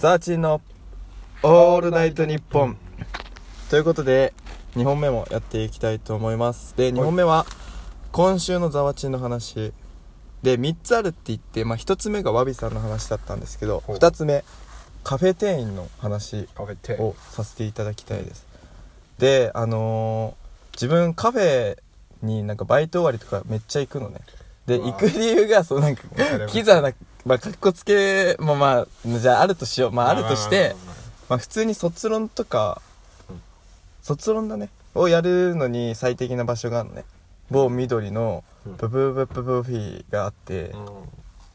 ザーチンのオールナイトニッポン。ということで2本目もやっていきたいと思います。で2本目は今週のザワチンの話。で3つあるって言って、まあ、1つ目がワビさんの話だったんですけどほう。2つ目カフェ店員の話をさせていただきたいです。であのー自分カフェになんかバイト終わりとかめっちゃ行くのね。で行く理由がそうなんかキザなまあかっこつけもまあじゃああるとしよう。まああるとしてまあ普通に卒論とかうん卒論だね。をやるのに最適な場所があるのね。某緑のうん。ブブブブブフィーがあってうん。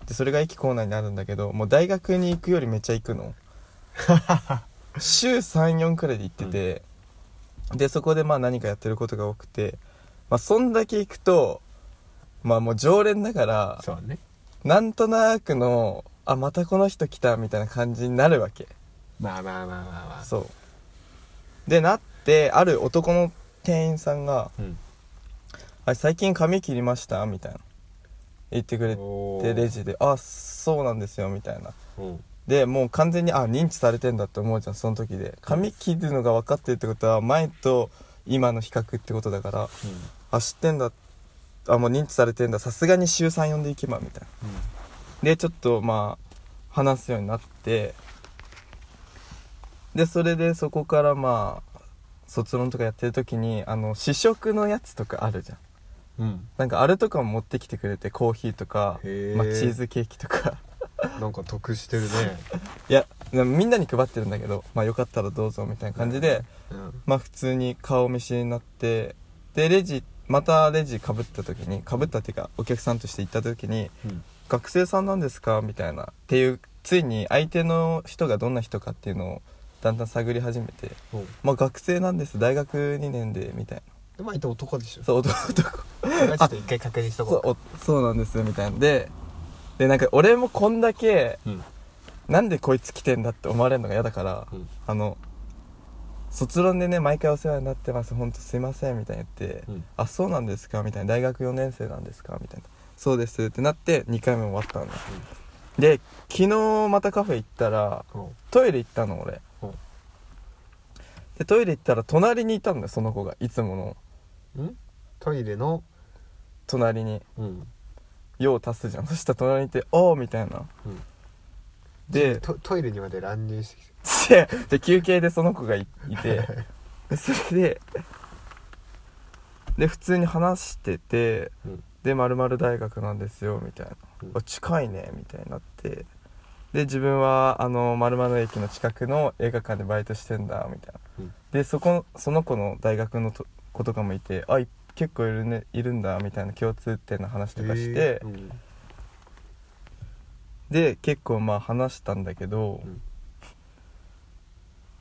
でそれが駅構内にあるんだけどもう大学に行くよりめっちゃ行くの。週34くらいで行ってて、でそこでまあ何かやってることが多くてまあそんだけ行くとまあもう常連だからそうねなんとなくのあまたこの人来たみたいな感じになるわけ。まあまあまあまあまあ。そう。でなってある男の店員さんがうん「あ最近髪切りました?」みたいな。言ってくれてレジで「あそうなんですよ」みたいな。うん。でもう完全にあ認知されてんだって思うじゃんその時で。髪切るのが分かってるってことは前と今の比較ってことだからあ知ってんだあもう認知されてんだ。さすがに週34で行けばみたいな。でちょっとまあ話すようになってでそれでそこからまあ卒論とかやってる時にあの試食のやつとかあるじゃん。うん。うんなんかあれとかも持ってきてくれてコーヒーとか、まあ、チーズケーキとか。なんか得してるね。いやみんなに配ってるんだけどまあよかったらどうぞみたいな感じで、うん。まあ普通に顔見知りになってでレジまたレジかぶった時にかぶったっていうかお客さんとして行った時にうん「学生さんなんですか?」みたいな。っていうついに相手の人がどんな人かっていうのをだんだん探り始めてうん「まあ学生なんです。大学2年で」みたいでまあ言って男でしょ。なそう男。男。ちょっと一回確認しとこそうおそうなんですみたいな。んででなんか俺もこんだけううん。なんでこいつ来てんだって思われるのが嫌だから、うん。あの卒論でね毎回お世話になってます。本当すいませんみたいに言って、うん。あそうなんですかみたいな。大学4年生なんですかみたいな。そうですってなって2回目終わったの、で昨日またカフェ行ったらうん。トイレ行ったの俺、うん。でトイレ行ったら隣にいたんだよその子が。いつもの。うん？トイレの？隣に。うん。用を足すじゃん。そしたら隣にいて「おお」みたいな。うんでトトイレにまで乱入してきて。でで休憩でその子がいいて。で それでで普通に話しててうん。で「まる大学なんですよ」みたいな。うん「あ近いね」みたいになって。で自分はあの丸々駅の近くの映画館でバイトしてんだみたいな。うん。でそこその子の大学のと子とかもいて「あい結構いる,、ね、いるんだ」みたいな共通点の話とかして、へー。うんで結構まあ話したんだけど、うん。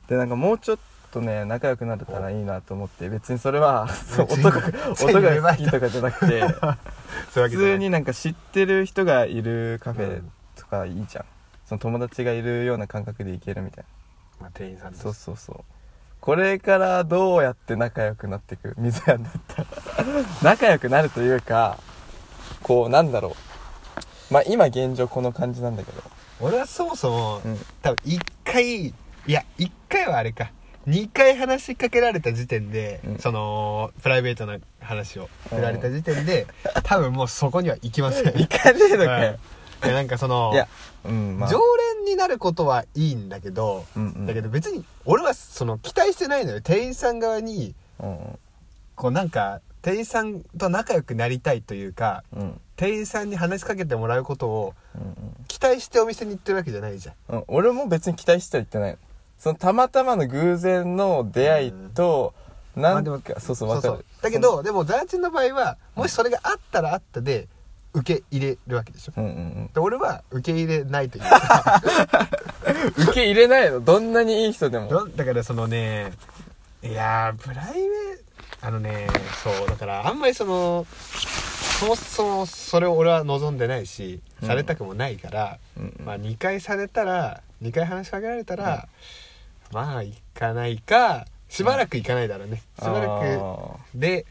でなんかもうちょっとね仲良くなれたらいいなと思って別にそれはそう別に 音が好きとかじゃなくて そういうわ普けじゃない。通になんか知ってる人がいるカフェとかいいじゃん、その友達がいるような感覚で行けるみたいまあ店員さんなとそうそうそう。これからどうやって仲良くなっていく水やんだったら。仲良くなるというかこうなんだろうまあ今現状この感じなんだけど。俺はそもそもうん。多分1回いや1回はあれか。2回話しかけられた時点で、うん。そのプライベートな話を振られた時点で、多分もうそこには行きません。行かねえのかよ、いやなんかそのいやうんまあ。常連になることはいいんだけど、うんうん。だけど別に俺はその期待してないのよ。店員さん側にうん。こうなんか店員さんと仲良くなりたいというかうん。うん店員さんに話しかけてもらうことをうん期待してお店に行ってるわけじゃないじゃん。うん俺も別に期待しては言ってない。のそのたまたまの偶然の出会いと、なんまあでもかそうそうわかる。だけどでもザーチンの場合はもしそれがあったらあったで受け入れるわけでしょ。うんうんうん。で俺は受け入れないというか。受け入れないの？どんなにいい人でも。どだからそのねいやープライベートあのねそうだからあんまりそのそもそもそれを俺は望んでないしうん。されたくもないから、うんうん。まあ2回されたら2回話しかけられたら、まあ行かないかしばらく行かないだろうね、しばらくあで、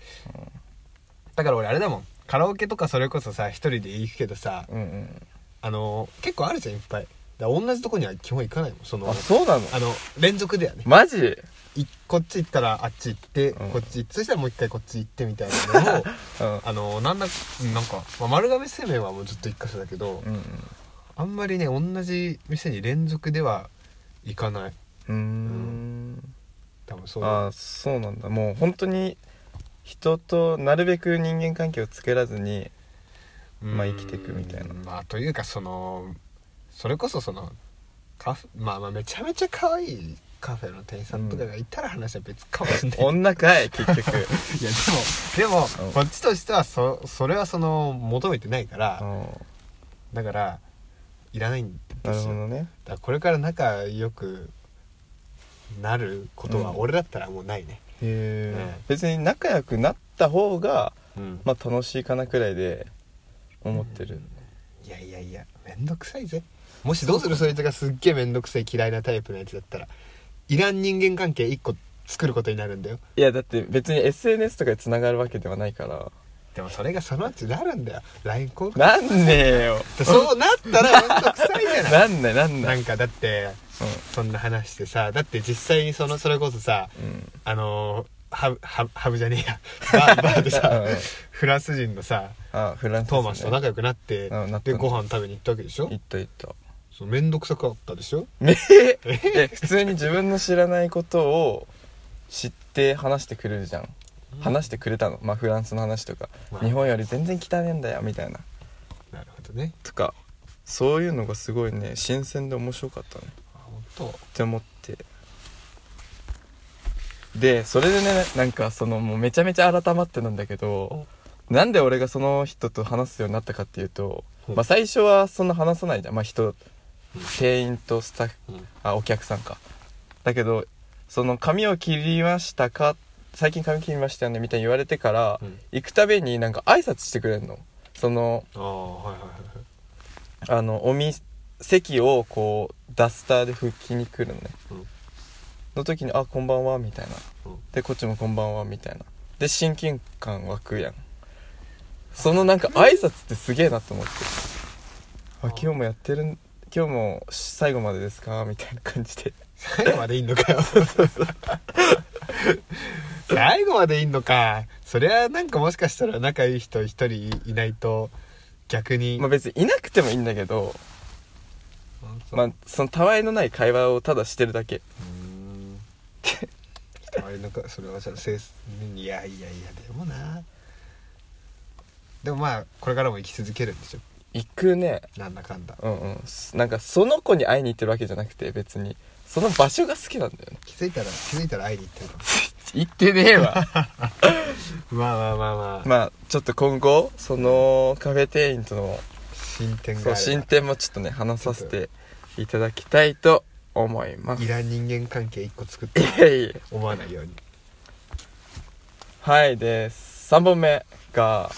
だから俺あれだもん。カラオケとかそれこそさ一人で行くけどさーうんうん。あの結構あるじゃんいっぱい。だから同じとこには基本行かないもんそのあそうなの？あの連続ではね。マジ？いこっち行ったらあっち行って、うん。こっち行ってそしたらもう一回こっち行ってみたいなのを うん。あのなんだなんか、まあ、丸亀製麺はもうずっと一箇所だけど、うんあんまりね同じ店に連続では行かない。うん。うん。多分そう。ああそうなんだ。もう本当に人となるべく人間関係を作らずにうん。まあ生きていくみたいな。まあというかそのそれこそそのカフまあまあめちゃめちゃ可愛いカフェの店員さんとかがいたら話は別かもしれない、女かい結局。いやでもでも、うん。こっちとしてはそそれはその求めてないから、うん。だからいらないんなですよ。るほどね。だからこれから仲良くなることはうん。俺だったらもうないね。へえ、ね別に仲良くなった方がうん。まあ楽しいかなくらいで思ってる、いやいやいやめんどくさいぜ。もしどうする？そいつがすっげえめんどくさい嫌いなタイプのやつだったらいらん人間関係一個作ることになるんだよ。いやだって別に SNS とかでつながるわけではないから。でもそれがそのうちなるんだよ。LINE 交換。なんねえよ。そうなったらめんどくさいじゃない。なんないなんなないんかだってそんな話してさだって実際にそのそれこそさうん、うん、あのーハブハブハブじゃねえや。バーバーでさうん。うんフランス人のさあフランス、トーマスと仲良くなって、うんなった。でご飯食べに行ったわけでしょ？行った行ったそう面倒くさかったでしょねええ普通に自分の知らないことを知って話してくれるじゃん。話してくれたの。まあフランスの話とか、まあ。日本より全然汚ねえんだよみたいな。なるほどね。とかそういうのがすごいね新鮮で面白かったねあ本当？って思って。でそれでねなんかそのもうめちゃめちゃ改まってなんだけどなんで俺がその人と話すようになったかっていうと、うんまあ、最初はそんな話さないじゃん。まあ人店員とスタッフうん。あお客さんか。だけどその髪を切りましたか？最近髪切りましたよね？みたいに言われてから、うん。行くたびになんか挨拶してくれるの。そのああはいはいはいあのおみ席をこうダスターで拭きに来るのね。うん。の時に「あこんばんは」みたいな。うん。でこっちも「こんばんは」みたいな。で親近感湧くやん。そのなんか挨拶ってすげえなと思って「あ今日もやってるん今日も最後までですか?」みたいな感じで。最後までいんのかよ。最後までいんのか。そりゃなんかもしかしたら仲いい人一人いないと逆に、まあ別にいなくてもいいんだけどまあそのたわいのない会話をただしてるだけ。うーん。あれなんかそれはじゃあせいいやいやいやでもな。でもまあこれからも生き続けるんでしょ行くね。なんだかんだ。うんうん。すなんかその子に会いに行ってるわけじゃなくて別に。その場所が好きなんだよね。気づいたら気づいたら会いに行ってるかも。行ってねえわ。まあまあまあまあ、まあちょっと今後そのカフェ店員との進展そ進展もちょっとね話させていただきたいと思います。いらん人間関係一個作っていやいや。思わないように。はい。で3本目が、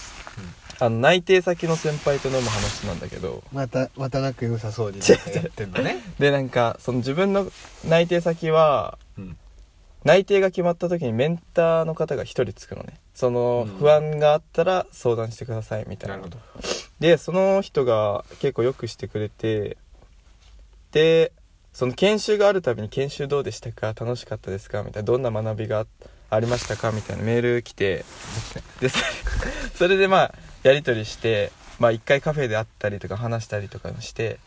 あの内定先の先輩と飲む話なんだけど。またまた仲良さそうにやってんのね。でなんかその自分の内定先はうん。内定が決まった時にメンターの方が一人つくのね。そのうん。不安があったら相談してくださいみたいな。なるほど。でその人が結構よくしてくれてでその研修があるたびに研修どうでしたか？楽しかったですか？みたいなどんな学びがありましたか？みたいなメール来て。でそれでまあやり取りしてまあ一回カフェで会ったりとか話したりとかして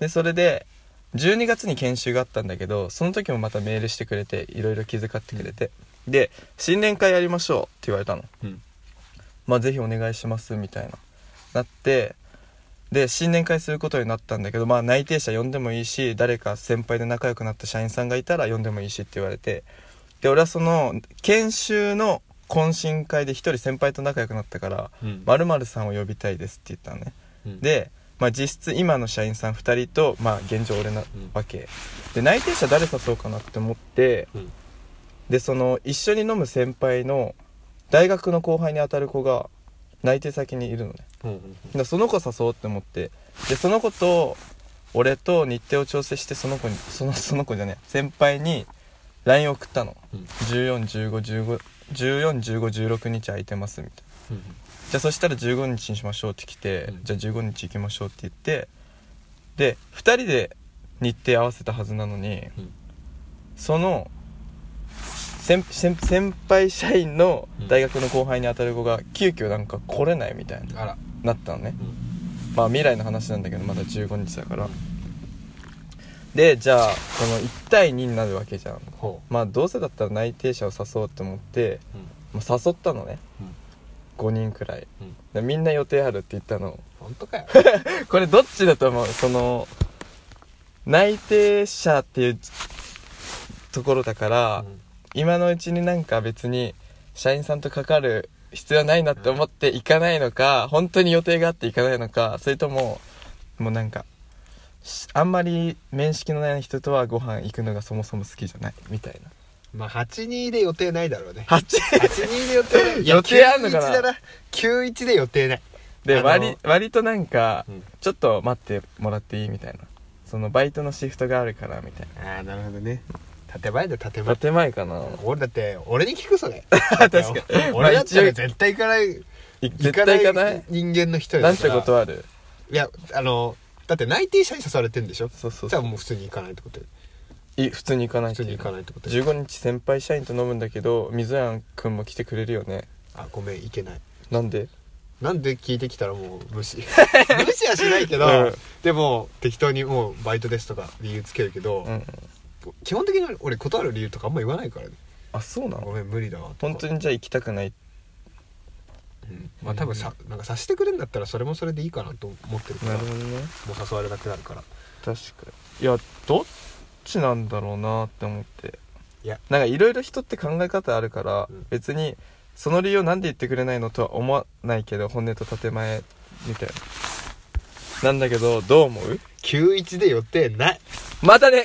でそれで12月に研修があったんだけどその時もまたメールしてくれていろいろ気遣ってくれて、で新年会やりましょうって言われたの。うん。まあぜひお願いしますみたいな。なってで新年会することになったんだけどまあ内定者呼んでもいいし誰か先輩で仲良くなった社員さんがいたら呼んでもいいしって言われて。で俺はその研修の懇親会で一人先輩と仲良くなったからうん。〇〇さんを呼びたいですって言ったのね。うん。で、まあ、実質今の社員さん2人と、まあ、現状俺なうん。わけ。で内定者誰誘そうかなって思ってうん。でその一緒に飲む先輩の大学の後輩に当たる子が内定先にいるのね。うんうんだからその子誘おうって思ってでその子と俺と日程を調整してその子にそのその子じゃねえ先輩に LINE 送ったの。うん141516日空いてますみたいなうんじゃあそしたら15日にしましょうって来て、うんじゃあ15日行きましょうって言ってで2人で日程合わせたはずなのに、うんその先先先輩社員の大学の後輩に当たる子が急遽なんか来れないみたいなあらなったのねうんまあ未来の話なんだけどまだ15日だからでじゃあこの1対2になるわけじゃん。ほまあどうせだったら内定者を誘おうと思って、うまあ、誘ったのね。うん。5人くらい。うん。でみんな予定あるって言ったの。本当かよ。これどっちだと思う？その内定者っていうところだから、うん。今のうちになんか別に社員さんとかかる必要ないなって思って行かないのか、本当に予定があって行かないのかそれとももうなんかしあんまり面識のない人とはご飯行くのがそもそも好きじゃないみたいな。まあ82で予定ないだろうね。8 82で予定ない。予定あんのかな？91だな91で予定ない。で割割となんか、うん。ちょっと待ってもらっていいみたいな。そのバイトのシフトがあるからみたいな。ああなるほどね。建前だ建前。建前かな。俺だって俺に聞くそれ。確かに。俺だったら絶対行かない。い絶対行かない？人間の一人なんてことある？いやあのだって内定者に誘われてんでしょ？そうそうじゃあもう普通に行かないってことよ。い普通に行かない普通に行かないってことよ。15日先輩社員と飲むんだけど水谷くんも来てくれるよね。あごめん行けない。なんで？なんで聞いてきたらもう無視。無視はしないけど、うん。でも適当にもうバイトですとか理由つけるけど、うん。基本的に俺断る理由とかあんま言わないからね。あそうなの？ごめん無理だわとか。本当にじゃあ行きたくないうん。まあ多分さ、なんかさしてくれるんだったらそれもそれでいいかなと思ってるから。もうなるほどね。誘われなくなるから。確かに。いやどっちなんだろうなって思って。いや。なんかいろいろ人って考え方あるから、うん。別にその理由をなんで言ってくれないのとは思わないけど本音と建前みたいな。なんだけどどう思う？91で予定ない。またね